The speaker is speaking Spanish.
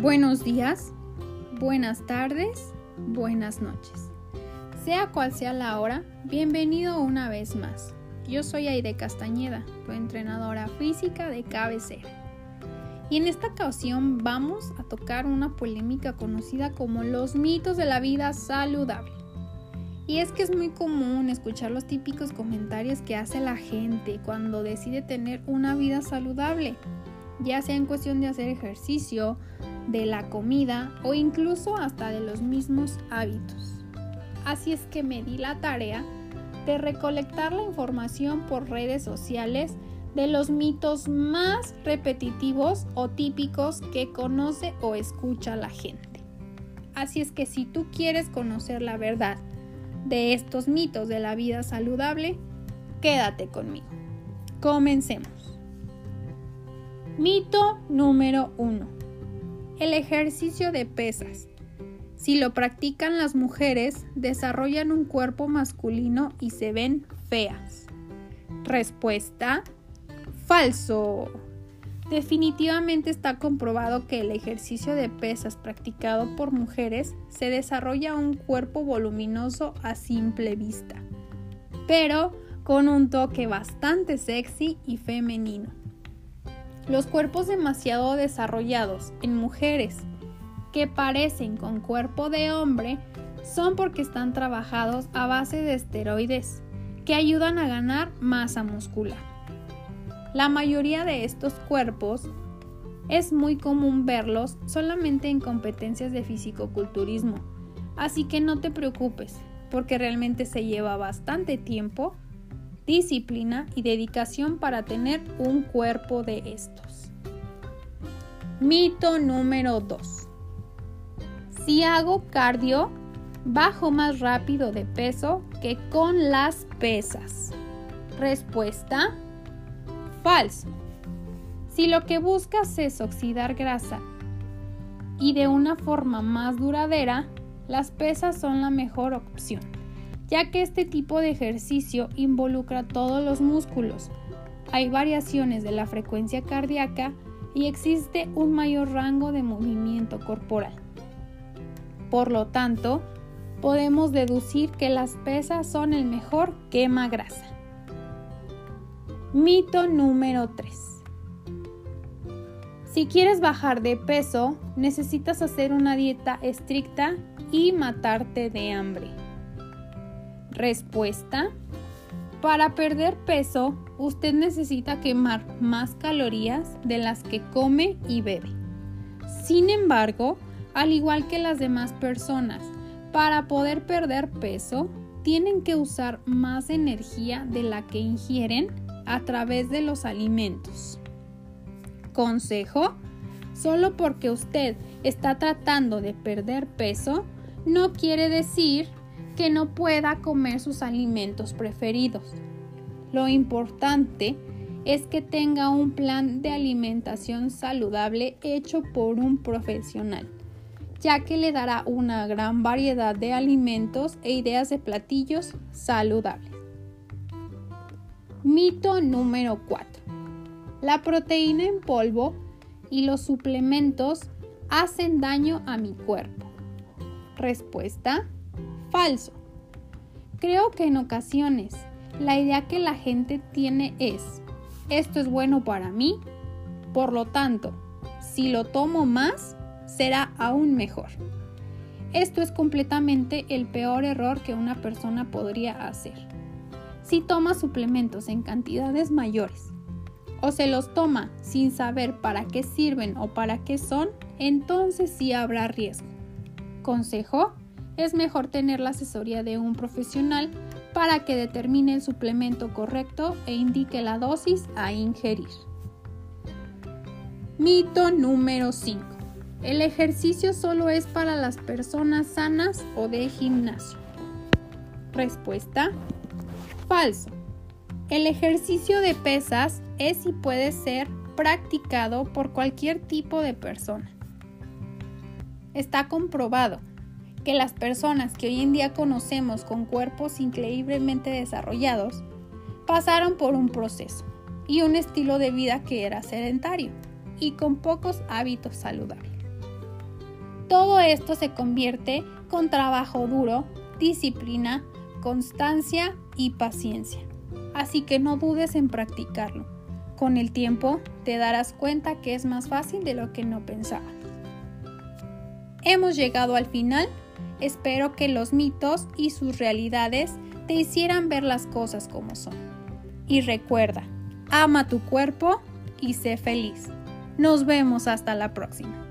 Buenos días, buenas tardes, buenas noches. Sea cual sea la hora, bienvenido una vez más. Yo soy Aide Castañeda, tu entrenadora física de cabecera. Y en esta ocasión vamos a tocar una polémica conocida como los mitos de la vida saludable. Y es que es muy común escuchar los típicos comentarios que hace la gente cuando decide tener una vida saludable, ya sea en cuestión de hacer ejercicio, de la comida o incluso hasta de los mismos hábitos. Así es que me di la tarea de recolectar la información por redes sociales de los mitos más repetitivos o típicos que conoce o escucha la gente. Así es que si tú quieres conocer la verdad de estos mitos de la vida saludable, quédate conmigo. Comencemos. Mito número 1 el ejercicio de pesas. Si lo practican las mujeres, desarrollan un cuerpo masculino y se ven feas. Respuesta. Falso. Definitivamente está comprobado que el ejercicio de pesas practicado por mujeres se desarrolla un cuerpo voluminoso a simple vista, pero con un toque bastante sexy y femenino. Los cuerpos demasiado desarrollados en mujeres que parecen con cuerpo de hombre son porque están trabajados a base de esteroides que ayudan a ganar masa muscular. La mayoría de estos cuerpos es muy común verlos solamente en competencias de fisicoculturismo, así que no te preocupes, porque realmente se lleva bastante tiempo disciplina y dedicación para tener un cuerpo de estos. Mito número 2. Si hago cardio, bajo más rápido de peso que con las pesas. Respuesta. Falso. Si lo que buscas es oxidar grasa y de una forma más duradera, las pesas son la mejor opción ya que este tipo de ejercicio involucra todos los músculos. Hay variaciones de la frecuencia cardíaca y existe un mayor rango de movimiento corporal. Por lo tanto, podemos deducir que las pesas son el mejor quema grasa. Mito número 3. Si quieres bajar de peso, necesitas hacer una dieta estricta y matarte de hambre. Respuesta. Para perder peso, usted necesita quemar más calorías de las que come y bebe. Sin embargo, al igual que las demás personas, para poder perder peso, tienen que usar más energía de la que ingieren a través de los alimentos. Consejo, solo porque usted está tratando de perder peso, no quiere decir que no pueda comer sus alimentos preferidos. Lo importante es que tenga un plan de alimentación saludable hecho por un profesional, ya que le dará una gran variedad de alimentos e ideas de platillos saludables. Mito número 4. La proteína en polvo y los suplementos hacen daño a mi cuerpo. Respuesta falso. Creo que en ocasiones la idea que la gente tiene es, esto es bueno para mí, por lo tanto, si lo tomo más, será aún mejor. Esto es completamente el peor error que una persona podría hacer. Si toma suplementos en cantidades mayores o se los toma sin saber para qué sirven o para qué son, entonces sí habrá riesgo. Consejo, es mejor tener la asesoría de un profesional para que determine el suplemento correcto e indique la dosis a ingerir. Mito número 5. El ejercicio solo es para las personas sanas o de gimnasio. Respuesta. Falso. El ejercicio de pesas es y puede ser practicado por cualquier tipo de persona. Está comprobado que las personas que hoy en día conocemos con cuerpos increíblemente desarrollados pasaron por un proceso y un estilo de vida que era sedentario y con pocos hábitos saludables. Todo esto se convierte con trabajo duro, disciplina, constancia y paciencia. Así que no dudes en practicarlo. Con el tiempo te darás cuenta que es más fácil de lo que no pensabas. Hemos llegado al final. Espero que los mitos y sus realidades te hicieran ver las cosas como son. Y recuerda, ama tu cuerpo y sé feliz. Nos vemos hasta la próxima.